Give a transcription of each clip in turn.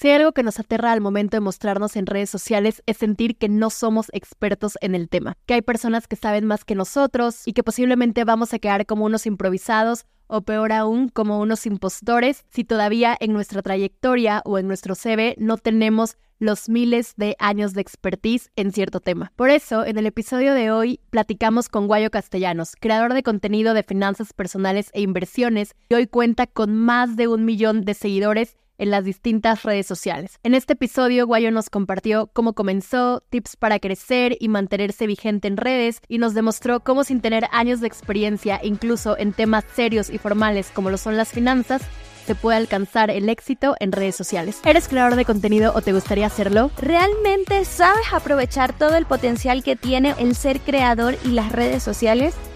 Si hay algo que nos aterra al momento de mostrarnos en redes sociales es sentir que no somos expertos en el tema, que hay personas que saben más que nosotros y que posiblemente vamos a quedar como unos improvisados o peor aún, como unos impostores si todavía en nuestra trayectoria o en nuestro CV no tenemos los miles de años de expertise en cierto tema. Por eso, en el episodio de hoy platicamos con Guayo Castellanos, creador de contenido de finanzas personales e inversiones, y hoy cuenta con más de un millón de seguidores en las distintas redes sociales. En este episodio, Guayo nos compartió cómo comenzó, tips para crecer y mantenerse vigente en redes y nos demostró cómo sin tener años de experiencia, incluso en temas serios y formales como lo son las finanzas, se puede alcanzar el éxito en redes sociales. ¿Eres creador de contenido o te gustaría hacerlo? ¿Realmente sabes aprovechar todo el potencial que tiene el ser creador y las redes sociales?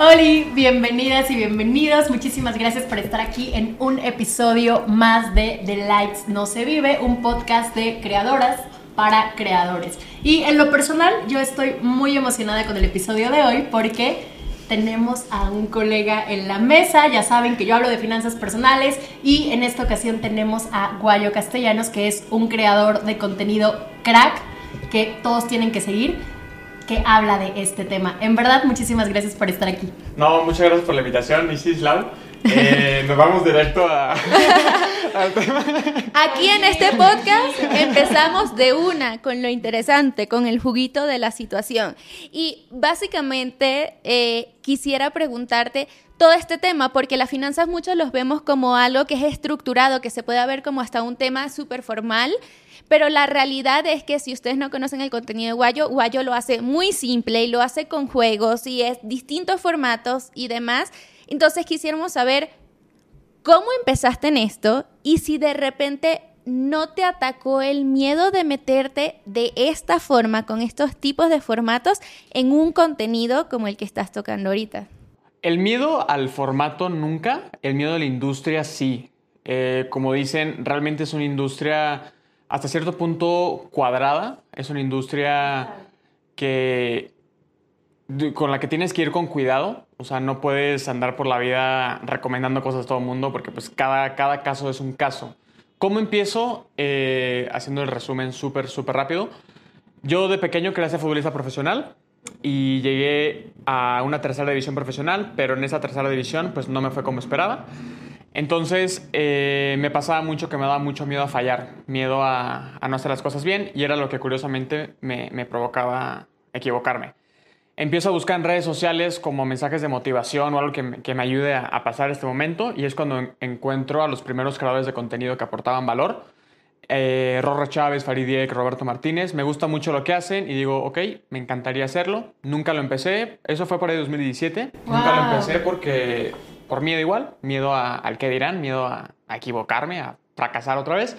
Hola, bienvenidas y bienvenidos. Muchísimas gracias por estar aquí en un episodio más de The Likes No Se Vive, un podcast de creadoras para creadores. Y en lo personal, yo estoy muy emocionada con el episodio de hoy porque tenemos a un colega en la mesa. Ya saben que yo hablo de finanzas personales y en esta ocasión tenemos a Guayo Castellanos, que es un creador de contenido crack que todos tienen que seguir que habla de este tema. En verdad, muchísimas gracias por estar aquí. No, muchas gracias por la invitación, Isis Lau. Eh, nos vamos directo a, al tema. Aquí en este podcast empezamos de una con lo interesante, con el juguito de la situación. Y básicamente eh, quisiera preguntarte todo este tema, porque las finanzas muchos los vemos como algo que es estructurado, que se puede ver como hasta un tema súper formal. Pero la realidad es que si ustedes no conocen el contenido de Guayo, Guayo lo hace muy simple y lo hace con juegos y es distintos formatos y demás. Entonces quisiéramos saber cómo empezaste en esto y si de repente no te atacó el miedo de meterte de esta forma, con estos tipos de formatos, en un contenido como el que estás tocando ahorita. El miedo al formato nunca, el miedo a la industria sí. Eh, como dicen, realmente es una industria hasta cierto punto cuadrada. Es una industria que con la que tienes que ir con cuidado. O sea, no puedes andar por la vida recomendando cosas a todo el mundo porque pues cada, cada caso es un caso. ¿Cómo empiezo? Eh, haciendo el resumen súper, súper rápido. Yo de pequeño quería ser futbolista profesional y llegué a una tercera división profesional, pero en esa tercera división pues no me fue como esperaba. Entonces eh, me pasaba mucho que me daba mucho miedo a fallar, miedo a, no hacer las cosas bien y era lo que curiosamente me, provocaba equivocarme. Empiezo a buscar en redes sociales como mensajes de motivación o algo que, me ayude a, pasar este momento y es cuando encuentro a los primeros creadores de contenido que aportaban valor. Eh, Rorra Chávez, Faridiek, Roberto Martínez. Me gusta mucho lo que hacen y digo, ok, me encantaría hacerlo. Nunca lo empecé. Eso fue por ahí 2017. Nunca lo empecé porque por miedo igual, miedo al que dirán, miedo a, equivocarme, a fracasar otra vez.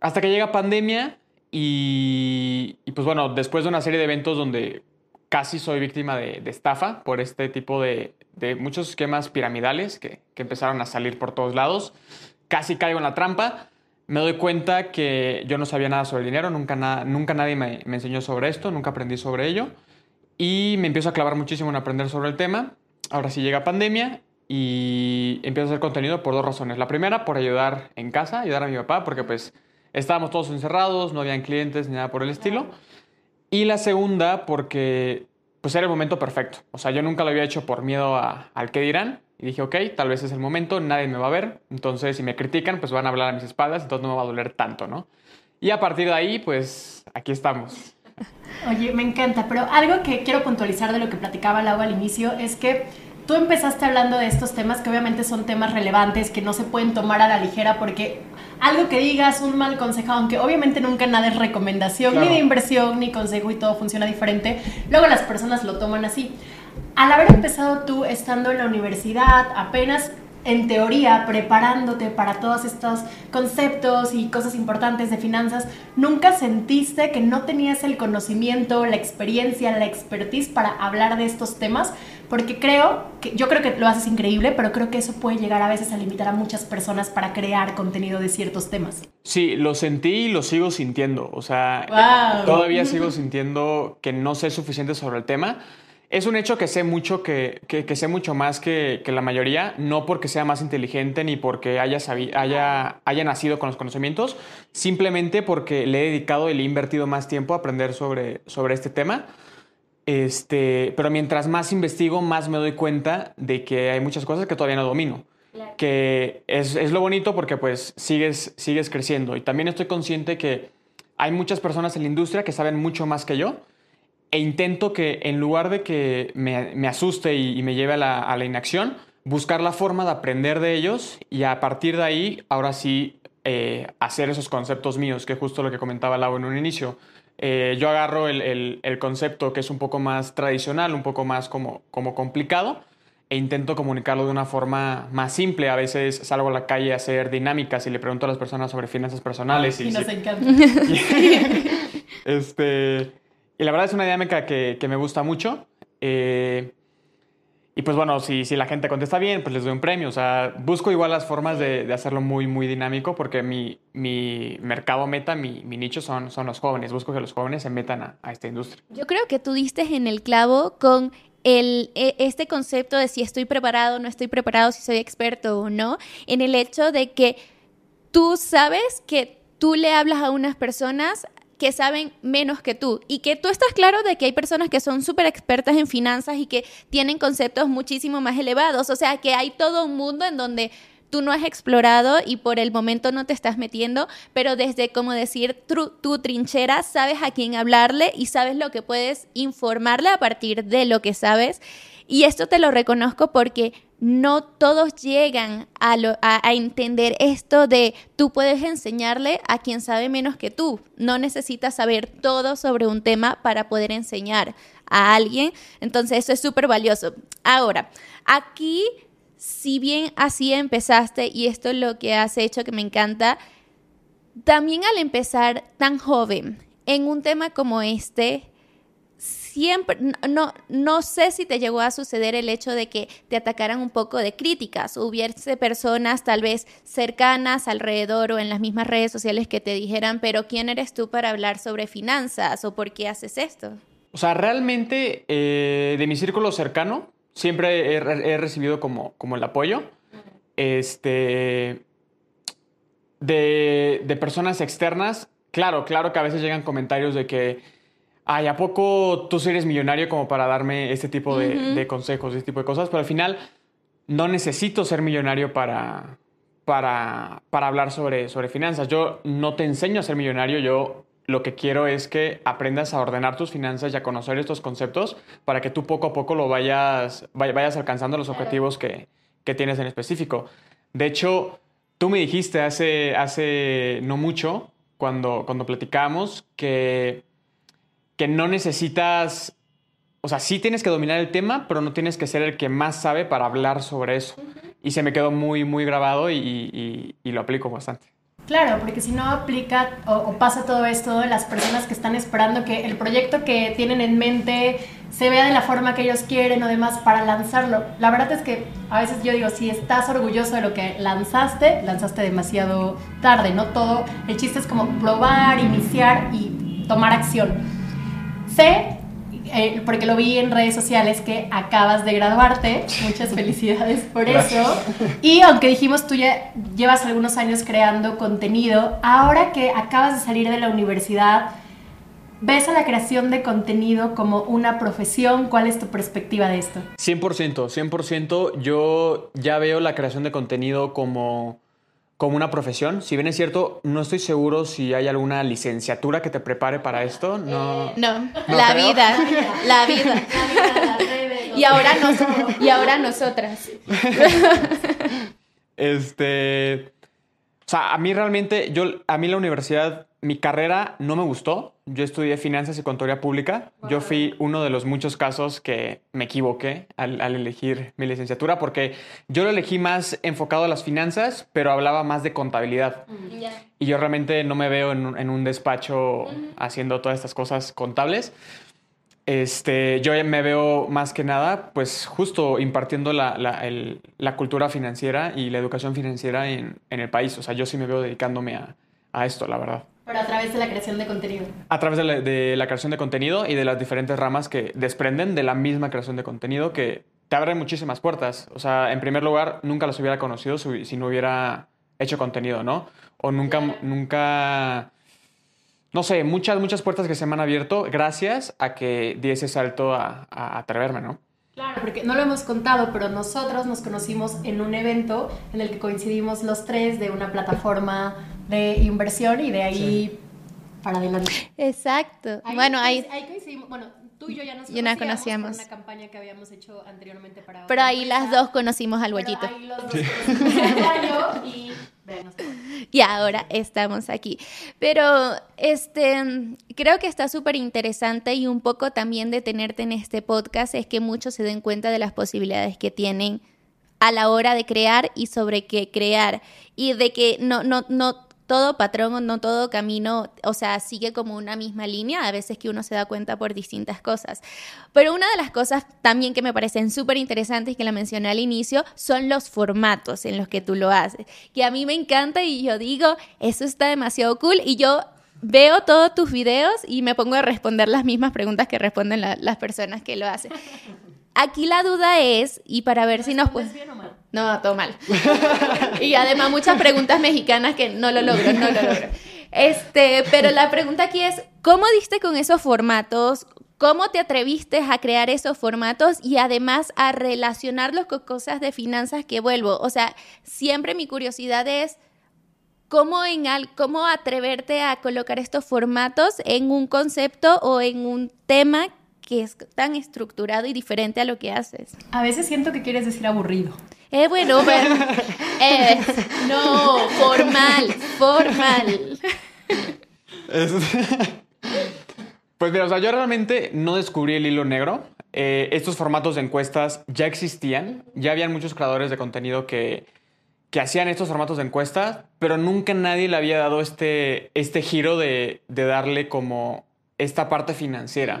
Hasta que llega pandemia y, pues bueno, después de una serie de eventos donde casi soy víctima de, estafa por este tipo de, muchos esquemas piramidales que, empezaron a salir por todos lados, casi caigo en la trampa. Me doy cuenta que yo no sabía nada sobre el dinero, nunca, nadie me, me enseñó sobre esto, nunca aprendí sobre ello. Y me empiezo a clavar muchísimo en aprender sobre el tema. Ahora sí llega pandemia y empiezo a hacer contenido por dos razones. La primera, por ayudar en casa, ayudar a mi papá, porque pues estábamos todos encerrados, no habían clientes ni nada por el estilo. Y la segunda, porque pues era el momento perfecto. O sea, yo nunca lo había hecho por miedo al que dirán. Y dije, ok, tal vez es el momento, nadie me va a ver. Entonces, si me critican, pues van a hablar a mis espaldas, entonces no me va a doler tanto, ¿no? Y a partir de ahí, pues aquí estamos. Oye, me encanta, pero algo que quiero puntualizar de lo que platicaba Lau al inicio es que Tú empezaste hablando de estos temas que obviamente son temas relevantes, que no se pueden tomar a la ligera porque algo que digas, un mal consejo, aunque obviamente nunca nada es recomendación, ni de inversión, ni consejo y todo funciona diferente, luego las personas lo toman así. Al haber empezado tú estando en la universidad, apenas en teoría, preparándote para todos estos conceptos y cosas importantes de finanzas, nunca sentiste que no tenías el conocimiento, la experiencia, la expertise para hablar de estos temas, porque creo que yo creo que lo haces increíble, pero creo que eso puede llegar a veces a limitar a muchas personas para crear contenido de ciertos temas. Sí, lo sentí y lo sigo sintiendo, o sea, todavía sigo sintiendo que no sé suficiente sobre el tema es un hecho que sé mucho, que, que, sé mucho más que, que, la mayoría, no porque sea más inteligente ni porque haya, haya, haya nacido con los conocimientos, simplemente porque le he dedicado y le he invertido más tiempo a aprender sobre, sobre este tema. Este, pero mientras más investigo, más me doy cuenta de que hay muchas cosas que todavía no domino. Que es, es, lo bonito porque pues sigues, sigues creciendo. Y también estoy consciente que hay muchas personas en la industria que saben mucho más que yo e intento que en lugar de que me, asuste y, me lleve a la, inacción, buscar la forma de aprender de ellos y a partir de ahí, ahora sí, eh, hacer esos conceptos míos, que es justo lo que comentaba Lau en un inicio. Eh, yo agarro el, concepto que es un poco más tradicional, un poco más como, como complicado, e intento comunicarlo de una forma más simple. A veces salgo a la calle a hacer dinámicas y le pregunto a las personas sobre finanzas personales. y, nos encanta. este, y la verdad es una dinámica que, me gusta mucho. Eh, y pues bueno, si, si la gente contesta bien, pues les doy un premio. O sea, busco igual las formas de, hacerlo muy, muy dinámico porque mi, mi mercado meta, mi, mi, nicho son, son los jóvenes. Busco que los jóvenes se metan a, a esta industria. Yo creo que tú diste en el clavo con el, e, este concepto de si estoy preparado, no estoy preparado, si soy experto o no, en el hecho de que tú sabes que tú le hablas a unas personas que saben menos que tú y que tú estás claro de que hay personas que son súper expertas en finanzas y que tienen conceptos muchísimo más elevados. O sea, que hay todo un mundo en donde tú no has explorado y por el momento no te estás metiendo, pero desde, como decir, tu, trinchera, sabes a quién hablarle y sabes lo que puedes informarle a partir de lo que sabes. Y esto te lo reconozco porque no todos llegan a, a, entender esto de tú puedes enseñarle a quien sabe menos que tú. No necesitas saber todo sobre un tema para poder enseñar a alguien. Entonces eso es súper valioso. Ahora, aquí, si bien así empezaste y esto es lo que has hecho que me encanta, también al empezar tan joven en un tema como este, siempre, no, no sé si te llegó a suceder el hecho de que te atacaran un poco de críticas, hubiese personas tal vez cercanas alrededor o en las mismas redes sociales que te dijeran, pero ¿quién eres tú para hablar sobre finanzas o por qué haces esto? O sea, realmente eh, de mi círculo cercano siempre he, recibido como, como el apoyo. Este, de, de personas externas, claro, claro que a veces llegan comentarios de que ay, ¿a poco tú eres millonario como para darme este tipo de, consejos, este tipo de cosas? Pero al final no necesito ser millonario para, para, para hablar sobre, sobre finanzas. Yo no te enseño a ser millonario, yo lo que quiero es que aprendas a ordenar tus finanzas y a conocer estos conceptos para que tú poco a poco lo vayas, vayas alcanzando los objetivos que, que tienes en específico. De hecho, tú me dijiste hace, hace no mucho, cuando, cuando platicamos, que que no necesitas, o sea, sí tienes que dominar el tema, pero no tienes que ser el que más sabe para hablar sobre eso. Y se me quedó muy, muy grabado y, lo aplico bastante. Claro, porque si no aplica o, pasa todo esto, las personas que están esperando que el proyecto que tienen en mente se vea de la forma que ellos quieren o demás para lanzarlo. La verdad es que a veces yo digo, si estás orgulloso de lo que lanzaste, lanzaste demasiado tarde, ¿no? Todo, el chiste es como probar, iniciar y tomar acción. Sé, eh, porque lo vi en redes sociales, que acabas de graduarte. Muchas felicidades por eso. Y aunque dijimos, tú ya llevas algunos años creando contenido, ahora que acabas de salir de la universidad, ¿Ves a la creación de contenido como una profesión? ¿Cuál es tu perspectiva de esto? 100%, 100%. Yo ya veo la creación de contenido como como una profesión. Si bien es cierto, no estoy seguro si hay alguna licenciatura que te prepare para esto. No, eh, no, la, vida, la vida, y ahora y ahora nosotras. Este, o sea, a mí realmente, yo, a mí la universidad mi carrera no me gustó. Yo estudié finanzas y contaduría pública. Yo fui uno de los muchos casos que me equivoqué al, elegir mi licenciatura porque yo lo elegí más enfocado a las finanzas, pero hablaba más de contabilidad. Mm. Y yo realmente no me veo en, un despacho haciendo todas estas cosas contables. Este, yo me veo más que nada, pues justo impartiendo la, cultura financiera y la educación financiera en, el país. O sea, yo sí me veo dedicándome a esto, la verdad. Pero a través de la creación de contenido. A través de la, creación de contenido y de las diferentes ramas que desprenden de la misma creación de contenido que te abren muchísimas puertas. O sea, en primer lugar, nunca las hubiera conocido si, no hubiera hecho contenido, ¿no? O nunca, nunca, no sé, muchas, muchas puertas que se me han abierto gracias a que di ese salto a, a atreverme, ¿no? Claro, porque no lo hemos contado, pero nosotros nos conocimos en un evento en el que coincidimos los tres de una plataforma de inversión y de ahí para adelante. Exacto. bueno, ahí... Bueno, tú y yo ya nos conocíamos, conocíamos. una campaña que habíamos hecho anteriormente para... Pero ahí las dos conocimos al huellito. Ahí los dos conocimos y... Y ahora estamos aquí. Pero este creo que está súper interesante y un poco también de tenerte en este podcast es que muchos se den cuenta de las posibilidades que tienen a la hora de crear y sobre qué crear y de que no no no todo patrón, no todo camino, o sea, sigue como una misma línea, a veces que uno se da cuenta por distintas cosas. Pero una de las cosas también que me parecen súper interesantes, que la mencioné al inicio, son los formatos en los que tú lo haces, que a mí me encanta y yo digo, eso está demasiado cool y yo veo todos tus videos y me pongo a responder las mismas preguntas que responden las personas que lo hacen. Aquí la duda es, y para ver si nos puedes... No, todo mal. y además muchas preguntas mexicanas que no lo logro, no lo logro. Este, pero la pregunta aquí es, ¿cómo diste con esos formatos? ¿Cómo te atreviste a crear esos formatos y además a relacionarlos con cosas de finanzas que vuelvo? O sea, siempre mi curiosidad es cómo, en cómo atreverte a colocar estos formatos en un concepto o en un tema que es tan estructurado y diferente a lo que haces. A veces siento que quieres decir aburrido. Eh, bueno, pero, eh, no, formal, formal. Pues mira, o sea, yo realmente no descubrí el hilo negro. Eh, estos formatos de encuestas ya existían, ya habían muchos creadores de contenido que, que hacían estos formatos de encuestas, pero nunca nadie le había dado este, este giro de, de darle como esta parte financiera.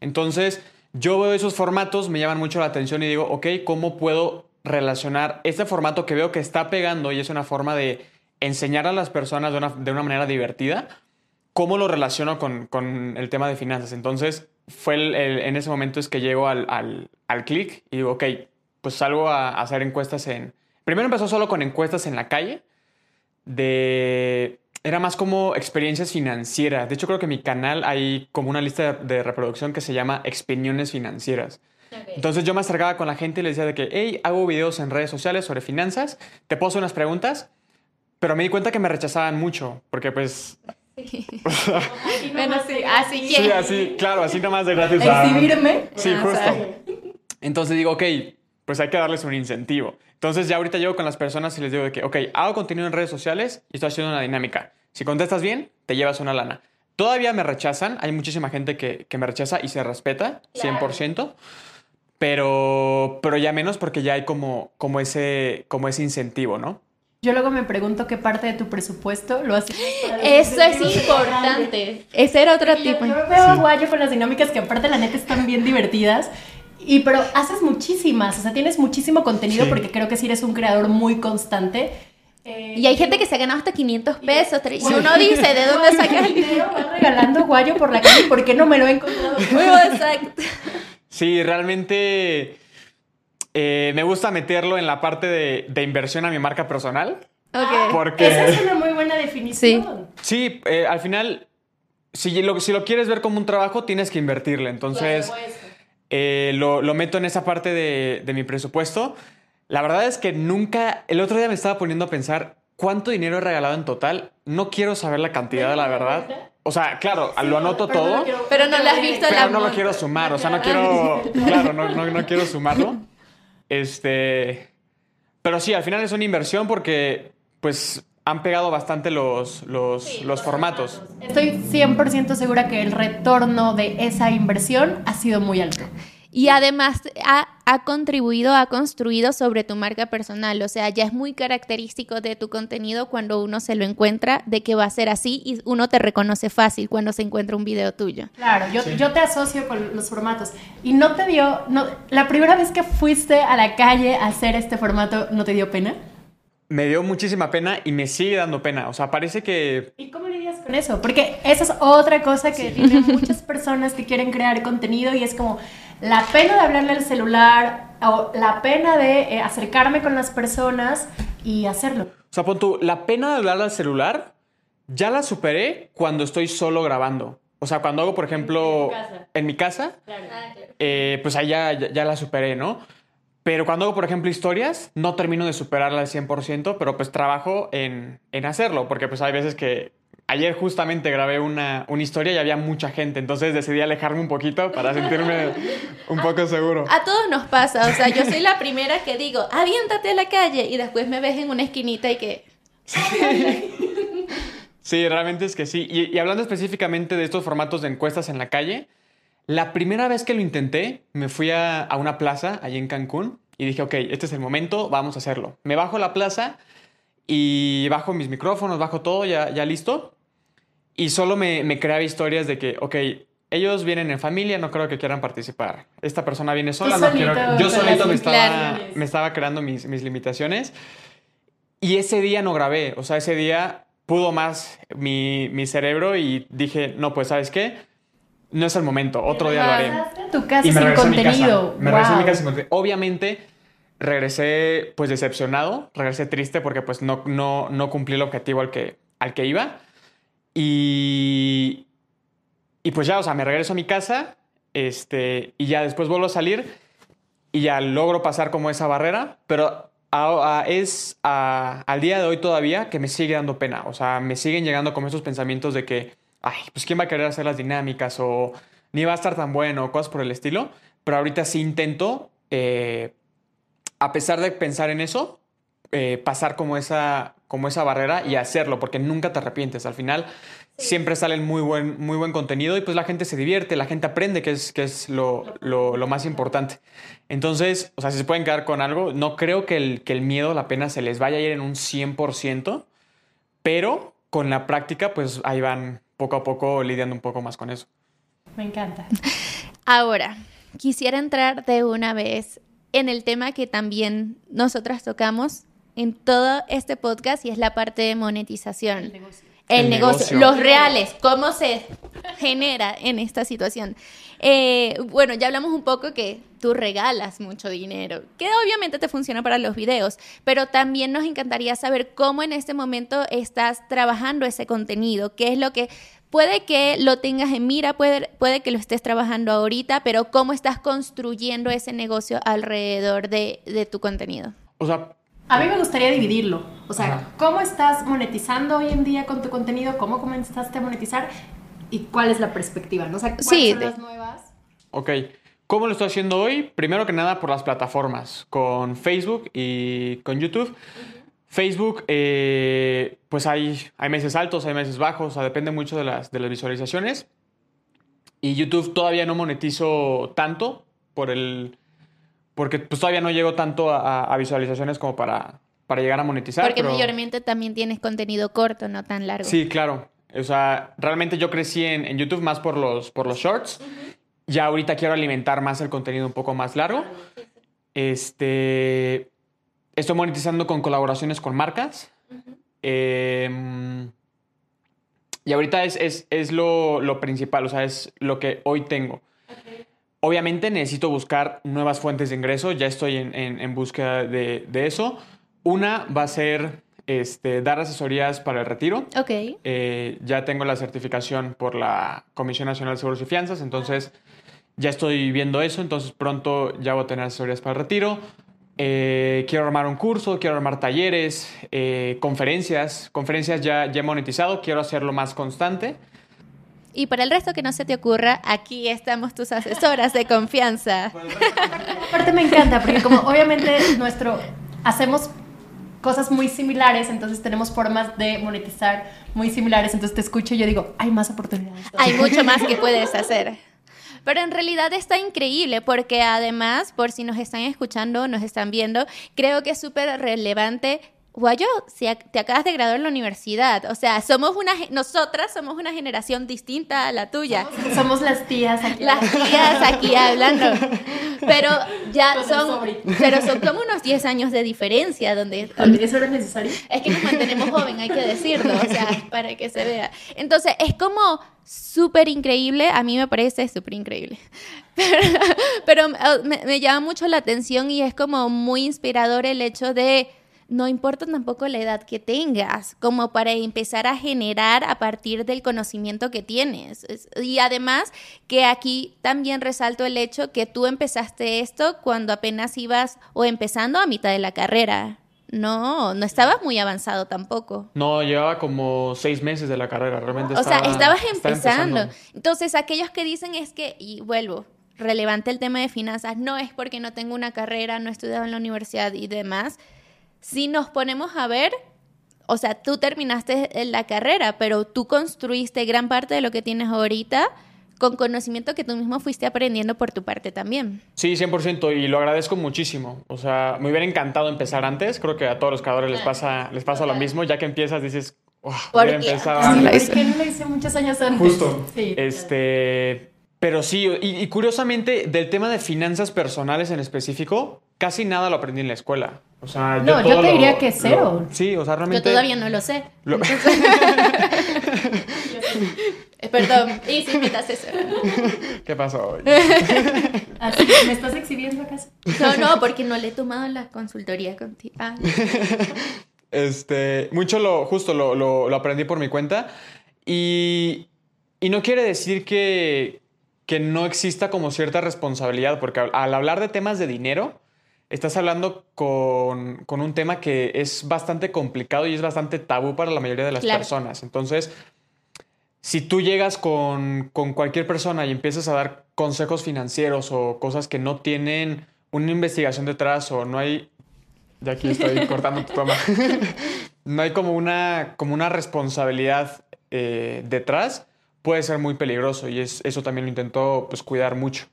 Entonces, yo veo esos formatos, me llaman mucho la atención y digo, ok, ¿cómo puedo relacionar este formato que veo que está pegando y es una forma de enseñar a las personas de una, manera divertida? ¿Cómo lo relaciono con, el tema de finanzas? Entonces, fue en ese momento es que llego al, al, clic y digo, ok, pues salgo a hacer encuestas en... Primero empezó solo con encuestas en la calle de era más como experiencias financieras. De hecho, creo que en mi canal hay como una lista de reproducción que se llama Expiniones Financieras. Entonces yo me acercaba con la gente y les decía de que, hey, hago videos en redes sociales sobre finanzas, te puedo hacer unas preguntas, pero me di cuenta que me rechazaban mucho, porque pues... Sí. bueno, sí, así que... Sí, así, claro, así nomás de gratis. ¿Exhibirme? Sí, justo. Entonces digo, ok, pues hay que darles un incentivo. Entonces ya ahorita llego con las personas y les digo de que, ok, hago contenido en redes sociales y estoy haciendo una dinámica. Si contestas bien, te llevas una lana. Todavía me rechazan, hay muchísima gente que, me rechaza y se respeta, 100%, pero, pero ya menos porque ya hay como, como, ese, como ese incentivo, ¿no? Yo luego me pregunto qué parte de tu presupuesto lo haces. Eso es importante. Ese era otro tipo. Yo, veo guayo con las dinámicas que aparte la neta están bien divertidas y pero haces muchísimas, o sea, tienes muchísimo contenido porque creo que sí eres un creador muy constante. Eh, y hay gente que se ha ganado hasta 500 pesos. Y uno dice, ¿de dónde sacas el dinero? Va regalando guayo por la calle, ¿por qué no me lo he encontrado? exacto. Sí, realmente eh, me gusta meterlo en la parte de, inversión a mi marca personal. Ok. Porque... Esa es una muy buena definición. Sí, eh, al final, si lo, si lo quieres ver como un trabajo, tienes que invertirle. Entonces... Eh, lo, meto en esa parte de, mi presupuesto. La verdad es que nunca, el otro día me estaba poniendo a pensar cuánto dinero he regalado en total. No quiero saber la cantidad, la verdad. O sea, claro, lo anoto todo. pero no lo has visto Pero no lo quiero sumar, o sea, no quiero, claro, no, no, quiero sumarlo. Este, pero sí, al final es una inversión porque, pues, han pegado bastante los, los, los formatos. Estoy 100% segura que el retorno de esa inversión ha sido muy alto. Y además ha, ha, contribuido, ha construido sobre tu marca personal. O sea, ya es muy característico de tu contenido cuando uno se lo encuentra, de que va a ser así y uno te reconoce fácil cuando se encuentra un video tuyo. Claro, yo, yo te asocio con los formatos. Y no te dio, no, la primera vez que fuiste a la calle a hacer este formato, ¿no te dio pena? Me dio muchísima pena y me sigue dando pena. O sea, parece que... ¿Y cómo lidias con eso? Porque esa es otra cosa que tienen muchas personas que quieren crear contenido y es como la pena de hablarle al celular o la pena de eh, acercarme con las personas y hacerlo. O sea, pon tú, la pena de hablarle al celular ya la superé cuando estoy solo grabando. O sea, cuando hago, por ejemplo, en mi casa, claro. eh, pues ahí ya, ya, la superé, ¿no? Pero cuando hago, por ejemplo, historias, no termino de superarla al 100%, pero pues trabajo en, en hacerlo, porque pues hay veces que ayer justamente grabé una, una, historia y había mucha gente, entonces decidí alejarme un poquito para sentirme un poco seguro. A todos nos pasa, o sea, yo soy la primera que digo, aviéntate a la calle y después me ves en una esquinita y que... Sí, sí realmente es que sí. Y, y, hablando específicamente de estos formatos de encuestas en la calle, la primera vez que lo intenté, me fui a, a una plaza allí en Cancún y dije, ok, este es el momento, vamos a hacerlo. Me bajo a la plaza y bajo mis micrófonos, bajo todo, ya, ya listo. Y solo me, me creaba historias de que, ok, ellos vienen en familia, no creo que quieran participar. Esta persona viene sola, no solito, quiero... Yo solito me estaba, me estaba creando mis, mis limitaciones. Y ese día no grabé, o sea, ese día pudo más mi, mi cerebro y dije, no, pues, ¿sabes qué? No es el momento, otro día lo haré. Tu casa Y me sin regresé a mi contenido. casa. Me regresé a mi casa sin contenido. Obviamente regresé pues decepcionado, regresé triste porque pues no, no, no cumplí el objetivo al que, al que iba. Y, y pues ya, o sea, me regreso a mi casa este, y ya después vuelvo a salir y ya logro pasar como esa barrera, pero a- a- es a- al día de hoy todavía que me sigue dando pena. O sea, me siguen llegando como esos pensamientos de que, ay, pues quién va a querer hacer las dinámicas o ni va a estar tan bueno o cosas por el estilo. Pero ahorita sí intento, eh, a pesar de pensar en eso, eh, pasar como esa, como esa barrera y hacerlo, porque nunca te arrepientes. Al final siempre sale el muy buen, muy buen contenido y pues la gente se divierte, la gente aprende, que es, que es lo, lo- lo más importante. Entonces, o sea, si se pueden quedar con algo, no creo que el, que el miedo, la pena se les vaya a ir en un 100%, pero con la práctica, pues ahí van poco a poco lidiando un poco más con eso. Me encanta. Ahora, quisiera entrar de una vez en el tema que también nosotras tocamos en todo este podcast y es la parte de monetización. El negocio, El negocio. los reales, cómo se genera en esta situación. Eh, bueno, ya hablamos un poco que tú regalas mucho dinero, que obviamente te funciona para los videos, pero también nos encantaría saber cómo en este momento estás trabajando ese contenido, qué es lo que puede que lo tengas en mira, puede, puede que lo estés trabajando ahorita, pero cómo estás construyendo ese negocio alrededor de, de tu contenido. O sea, A mí me gustaría dividirlo. O sea, Ajá. ¿cómo estás monetizando hoy en día con tu contenido? ¿Cómo comenzaste a monetizar? ¿Y cuál es la perspectiva? ¿no? O sea, ¿cuáles Sí, son de- las nuevas? Ok. ¿Cómo lo estoy haciendo hoy? Primero que nada por las plataformas, con Facebook y con YouTube. Facebook, eh, pues hay, hay meses altos, hay meses bajos, o sea, depende mucho de las, de las visualizaciones. Y YouTube todavía no monetizo tanto por el... Porque pues todavía no llego tanto a, a visualizaciones como para, para llegar a monetizar. Porque pero- mayormente también tienes contenido corto, no tan largo. Sí, claro. O sea, realmente yo crecí en, en YouTube más por los, por los shorts. Ya ahorita quiero alimentar más el contenido un poco más largo. Este. Estoy monetizando con colaboraciones con marcas. Em, y ahorita es, es, es lo, lo principal, o sea, es lo que hoy tengo. Obviamente necesito buscar nuevas fuentes de ingreso, ya estoy en, en- en búsqueda de, de eso. Una va a ser este, dar asesorías para el retiro. Ok. Eh, ya tengo la certificación por la Comisión Nacional de Seguros y Fianzas, entonces ya estoy viendo eso, entonces pronto ya voy a tener asesorías para el retiro. Eh, quiero armar un curso, quiero armar talleres, eh, conferencias. Conferencias ya, ya he monetizado, quiero hacerlo más constante. Y para el resto que no se te ocurra, aquí estamos tus asesoras de confianza. Aparte me encanta, porque como obviamente nuestro... Hacemos cosas muy similares, entonces tenemos formas de monetizar muy similares, entonces te escucho y yo digo, hay más oportunidades. Hay mucho más que puedes hacer. Pero en realidad está increíble porque además, por si nos están escuchando, nos están viendo, creo que es súper relevante Guayo, si te acabas de graduar en la universidad, o sea, somos una, nosotras somos una generación distinta a la tuya. Somos, las tías aquí. Las tías aquí hablando. Pero ya son, pero son como unos 10 años de diferencia donde... ¿Eso era necesario? Es que nos mantenemos joven, hay que decirlo, o sea, para que se vea. Entonces, es como súper increíble, a mí me parece súper increíble. Pero, me llama mucho la atención y es como muy inspirador el hecho de no importa tampoco la edad que tengas, como para empezar a generar a partir del conocimiento que tienes. Y además que aquí también resalto el hecho que tú empezaste esto cuando apenas ibas o empezando a mitad de la carrera. No, no estabas muy avanzado tampoco. No, llevaba como seis meses de la carrera, realmente. O sea, estabas empezando. Entonces, aquellos que dicen es que, y vuelvo, relevante el tema de finanzas, no es porque no tengo una carrera, no he estudiado en la universidad y demás, si nos ponemos a ver, o sea, tú terminaste la carrera, pero tú construiste gran parte de lo que tienes ahorita con conocimiento que tú mismo fuiste aprendiendo por tu parte también. Sí, 100%, y lo agradezco muchísimo. O sea, me hubiera encantado empezar antes, creo que a todos los creadores les pasa, les pasa lo mismo, ya que empiezas dices, oh, voy a empezar. Sí, ¿Por qué no lo hice muchos años antes? Justo. Sí, este, pero sí, y, curiosamente, del tema de finanzas personales en específico, casi nada lo aprendí en la escuela. O sea, no, yo, te diría que cero. sí, o sea, realmente. Yo todavía no lo sé. Perdón, y si invitas eso. ¿Qué pasó hoy? ¿Me estás exhibiendo acaso? No, no, porque no le he tomado la consultoría contigo. Ah. Este, mucho lo, justo lo, lo, aprendí por mi cuenta. Y, y no quiere decir que, que no exista como cierta responsabilidad, porque al hablar de temas de dinero, estás hablando con, un tema que es bastante complicado y es bastante tabú para la mayoría de las personas. Entonces, si tú llegas con, cualquier persona y empiezas a dar consejos financieros o cosas que no tienen una investigación detrás o no hay... Ya aquí estoy cortando tu toma. no hay como una, como una responsabilidad eh, detrás, puede ser muy peligroso y es, eso también lo intento pues, cuidar mucho.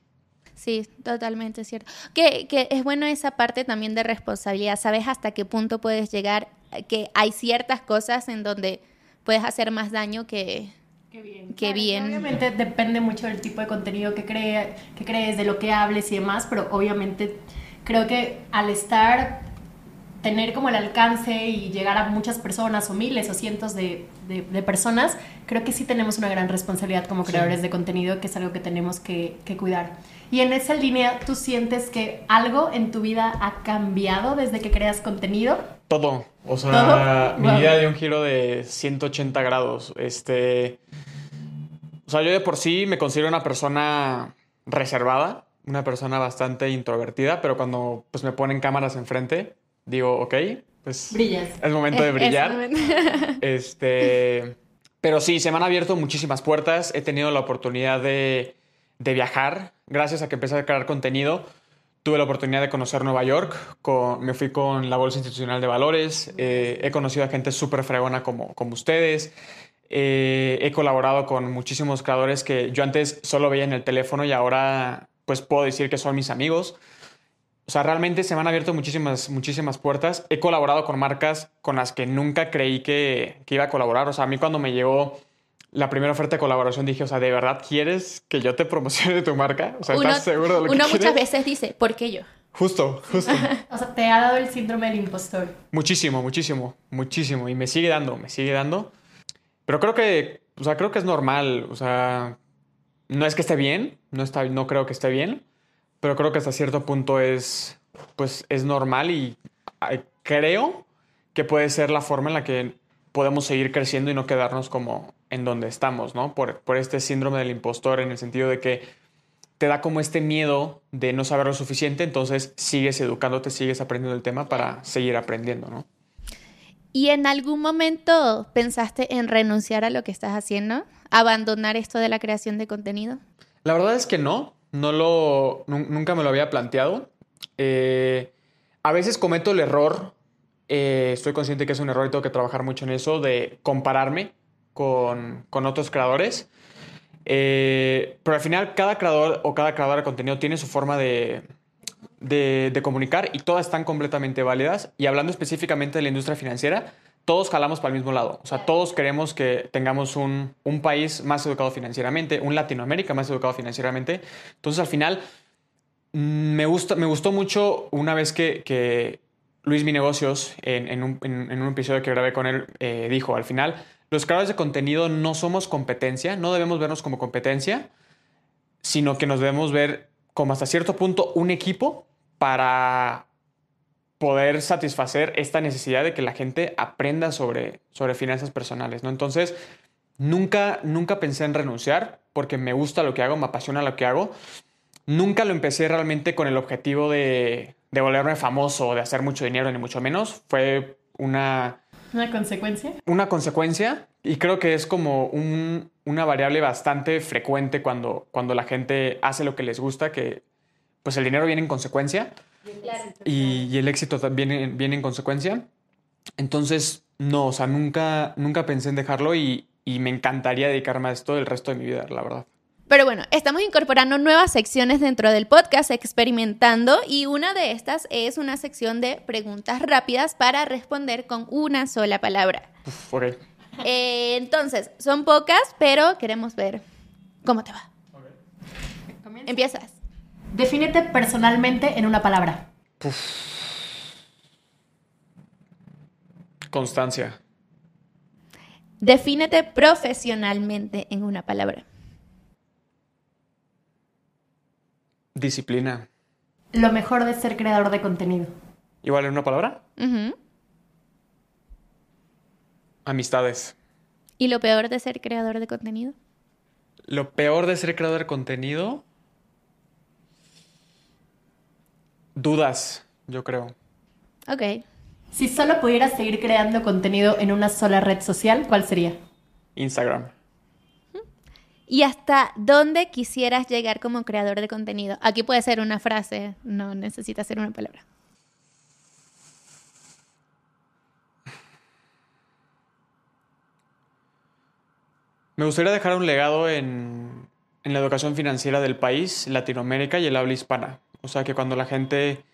Sí, totalmente cierto. Que, que es bueno esa parte también de responsabilidad. Sabes hasta qué punto puedes llegar, que hay ciertas cosas en donde puedes hacer más daño que, que bien. Obviamente depende mucho del tipo de contenido que, crea, que crees, de lo que hables y demás, pero obviamente creo que al estar, tener como el alcance y llegar a muchas personas o miles o cientos de, de, personas, creo que sí tenemos una gran responsabilidad como creadores de contenido, que es algo que tenemos que, que cuidar. Y en esa línea, ¿tú sientes que algo en tu vida ha cambiado desde que creas contenido? Todo. O sea, mi vida dio un giro de 180 grados. Este. O sea, yo de por sí me considero una persona reservada, una persona bastante introvertida, pero cuando pues, me ponen cámaras enfrente, digo, ok, pues. Brillas. Es momento de brillar. este. Pero sí, se me han abierto muchísimas puertas. He tenido la oportunidad de de viajar, gracias a que empecé a crear contenido. Tuve la oportunidad de conocer Nueva York, me fui con la Bolsa Institucional de Valores, eh, he conocido a gente súper fregona como, como ustedes, eh, he colaborado con muchísimos creadores que yo antes solo veía en el teléfono y ahora pues puedo decir que son mis amigos. O sea, realmente se me han abierto muchísimas, muchísimas puertas. He colaborado con marcas con las que nunca creí que, que iba a colaborar. O sea, a mí cuando me llegó la primera oferta de colaboración dije, o sea, ¿de verdad quieres que yo te promocione tu marca? O sea, ¿estás seguro de lo que Uno muchas veces dice, ¿por qué yo? Justo, justo. o sea, te ha dado el síndrome del impostor. Muchísimo, muchísimo, muchísimo. Y me sigue dando, me sigue dando. Pero creo que, o sea, creo que es normal. O sea, no es que esté bien, no, está, no creo que esté bien, pero creo que hasta cierto punto es, pues, es normal y creo que puede ser la forma en la que podemos seguir creciendo y no quedarnos como en donde estamos, ¿no? Por, por este síndrome del impostor en el sentido de que te da como este miedo de no saber lo suficiente, entonces sigues educándote, sigues aprendiendo el tema para seguir aprendiendo, ¿no? ¿Y en algún momento pensaste en renunciar a lo que estás haciendo? ¿Abandonar esto de la creación de contenido? La verdad es que no, no lo, nunca me lo había planteado. Eh, a veces cometo el error eh, estoy consciente que es un error y tengo que trabajar mucho en eso, de compararme con, con otros creadores. Eh, pero al final, cada creador o cada creadora de contenido tiene su forma de, de, de comunicar y todas están completamente válidas. Y hablando específicamente de la industria financiera, todos jalamos para el mismo lado. O sea, todos queremos que tengamos un, un, país más educado financieramente, un Latinoamérica más educado financieramente. Entonces, al final, mm, me, gusta, me gustó mucho una vez que, que Luis Mi Negocios, en, en, un, en, en, un, episodio que grabé con él, eh, dijo, al final, los creadores de contenido no somos competencia, no debemos vernos como competencia, sino que nos debemos ver como hasta cierto punto un equipo para poder satisfacer esta necesidad de que la gente aprenda sobre, sobre finanzas personales, ¿no? Entonces, nunca, nunca pensé en renunciar porque me gusta lo que hago, me apasiona lo que hago. Nunca lo empecé realmente con el objetivo de, de volverme famoso o de hacer mucho dinero, ni mucho menos. Fue una... ¿Una consecuencia? Una consecuencia y creo que es como un, una variable bastante frecuente cuando, cuando la gente hace lo que les gusta, que pues el dinero viene en consecuencia. Y, y, el éxito viene, viene en consecuencia. Entonces, no, o sea, nunca, nunca pensé en dejarlo y, y me encantaría dedicarme a esto el resto de mi vida, la verdad. Pero bueno, estamos incorporando nuevas secciones dentro del podcast, experimentando, y una de estas es una sección de preguntas rápidas para responder con una sola palabra. Uf, okay. eh, entonces, son pocas, pero queremos ver cómo te va. Okay. Empiezas. Defínete personalmente en una palabra. Uf. Constancia. Defínete profesionalmente en una palabra. Disciplina. Lo mejor de ser creador de contenido. ¿Igual en una palabra? Uh -huh. Amistades. ¿Y lo peor de ser creador de contenido? Lo peor de ser creador de contenido. Dudas, yo creo. Ok. Si solo pudieras seguir creando contenido en una sola red social, ¿cuál sería? Instagram. ¿Y hasta dónde quisieras llegar como creador de contenido? Aquí puede ser una frase, no necesita ser una palabra. Me gustaría dejar un legado en, en la educación financiera del país, Latinoamérica y el habla hispana. O sea, que cuando la gente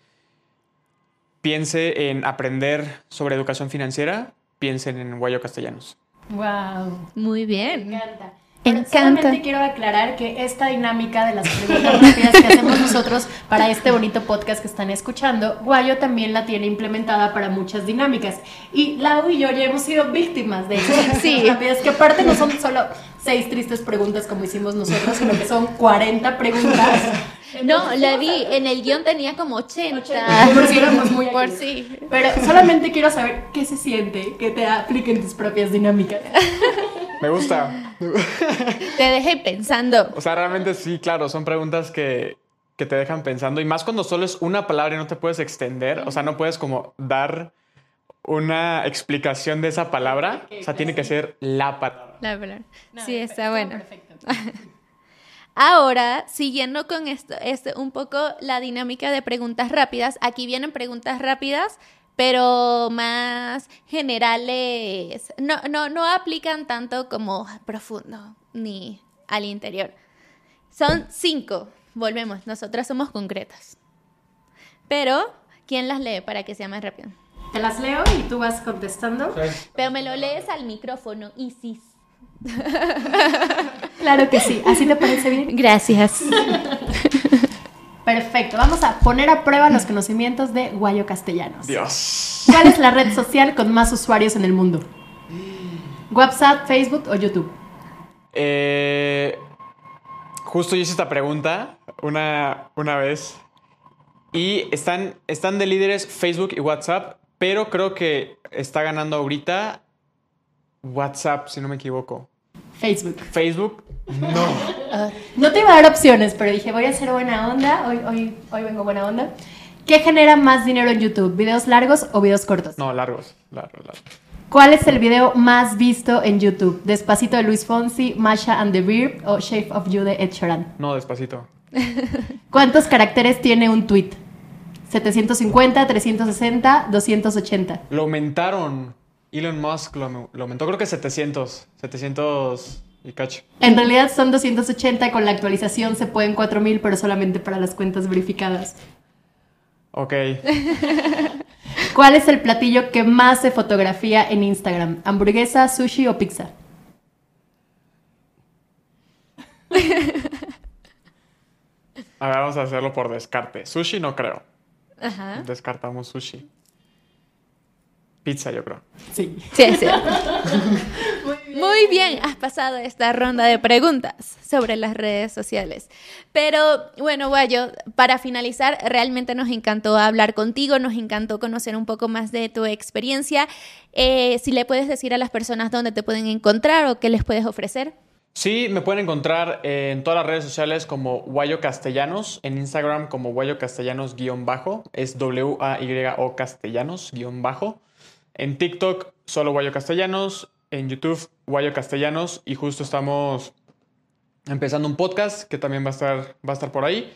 piense en aprender sobre educación financiera, piensen en Guayo Castellanos. Wow. Muy bien. Me encanta. Encanta. Solamente quiero aclarar que esta dinámica de las preguntas rápidas que hacemos nosotros para este bonito podcast que están escuchando, Guayo también la tiene implementada para muchas dinámicas. Y Lau y yo ya hemos sido víctimas de esas sí. rápidas, que aparte no son solo seis tristes preguntas como hicimos nosotros, sino que son 40 preguntas. No, la vi, en el guion tenía como 80. 80 por si éramos muy Por sí. Pero solamente quiero saber qué se siente que te apliquen tus propias dinámicas. Me gusta. Te dejé pensando. O sea, realmente sí, claro, son preguntas que, que te dejan pensando. Y más cuando solo es una palabra y no te puedes extender. O sea, no puedes como dar una explicación de esa palabra. O sea, tiene que ser la palabra. La palabra. Sí, está bueno. Ahora, siguiendo con esto, este, un poco la dinámica de preguntas rápidas, aquí vienen preguntas rápidas, pero más generales. No, no, no aplican tanto como profundo ni al interior. Son cinco. Volvemos, nosotras somos concretas. Pero, ¿quién las lee para que sea más rápido? Te las leo y tú vas contestando. Sí. Pero me lo lees al micrófono, Isis. Claro que sí. ¿Así te parece bien? Gracias. Perfecto. Vamos a poner a prueba los conocimientos de Guayo Castellanos. Dios. ¿Cuál es la red social con más usuarios en el mundo? ¿WhatsApp, Facebook o YouTube? Eh, justo yo hice esta pregunta una, una vez. Y están, están de líderes Facebook y WhatsApp, pero creo que está ganando ahorita WhatsApp, si no me equivoco. Facebook. Facebook, no. No te iba a dar opciones, pero dije, voy a hacer buena onda. Hoy, hoy, hoy vengo buena onda. ¿Qué genera más dinero en YouTube? ¿Videos largos o videos cortos? No, largos, largos, largos. ¿Cuál es el video más visto en YouTube? ¿Despacito de Luis Fonsi, Masha and the Beard o Shape of You de Ed Sheeran? No, despacito. ¿Cuántos caracteres tiene un tweet? 750, 360, 280. Lo aumentaron. Elon Musk lo, lo aumentó, creo que 700. 700 y cacho. En realidad son 280, con la actualización se pueden 4000, pero solamente para las cuentas verificadas. Ok. ¿Cuál es el platillo que más se fotografía en Instagram? ¿Hamburguesa, sushi o pizza? A ver, vamos a hacerlo por descarte. Sushi no creo. Ajá. Descartamos sushi. Pizza, yo creo. Sí. Sí, sí. Muy bien, has pasado esta ronda de preguntas sobre las redes sociales. Pero bueno, Guayo, para finalizar, realmente nos encantó hablar contigo, nos encantó conocer un poco más de tu experiencia. Eh, si le puedes decir a las personas dónde te pueden encontrar o qué les puedes ofrecer. Sí, me pueden encontrar en todas las redes sociales como Guayo Castellanos, en Instagram como Guayo Castellanos-bajo, es W-A-Y-O Castellanos-bajo. En TikTok, solo Guayo Castellanos. En YouTube, Guayo Castellanos. Y justo estamos empezando un podcast que también va a estar, va a estar por ahí.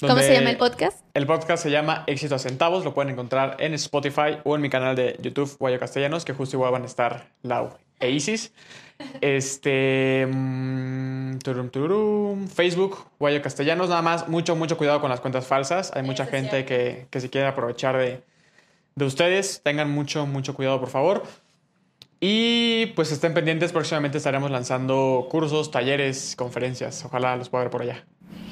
¿Cómo se llama el podcast? El podcast se llama Éxito a Centavos. Lo pueden encontrar en Spotify o en mi canal de YouTube, Guayo Castellanos, que justo igual van a estar Lau e Isis. Este. mm, turum, turum, Facebook, Guayo Castellanos. Nada más, mucho, mucho cuidado con las cuentas falsas. Hay mucha gente que, que se quiere aprovechar de, de ustedes. Tengan mucho, mucho cuidado, por favor. Y pues estén pendientes, próximamente estaremos lanzando cursos, talleres, conferencias. Ojalá los pueda ver por allá.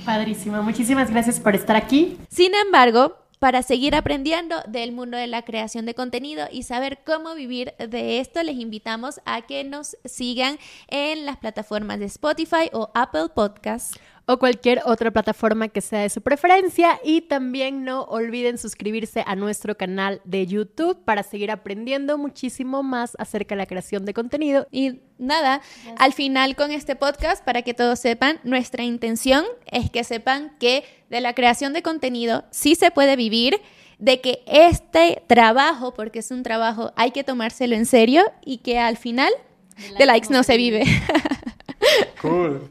Padrísimo. Muchísimas gracias por estar aquí. Sin embargo, para seguir aprendiendo del mundo de la creación de contenido y saber cómo vivir de esto, les invitamos a que nos sigan en las plataformas de Spotify o Apple Podcasts. O cualquier otra plataforma que sea de su preferencia. Y también no olviden suscribirse a nuestro canal de YouTube para seguir aprendiendo muchísimo más acerca de la creación de contenido. Y nada, al final con este podcast, para que todos sepan, nuestra intención es que sepan que de la creación de contenido sí se puede vivir, de que este trabajo, porque es un trabajo, hay que tomárselo en serio y que al final de likes no se vive. Cool.